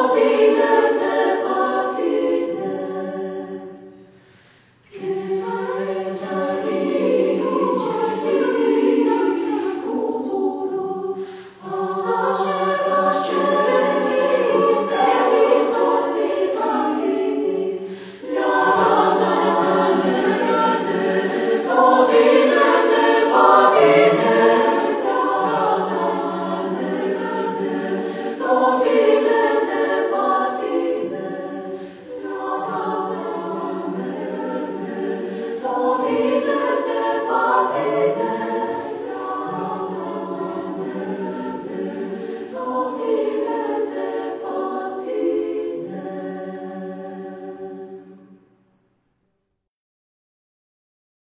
holy.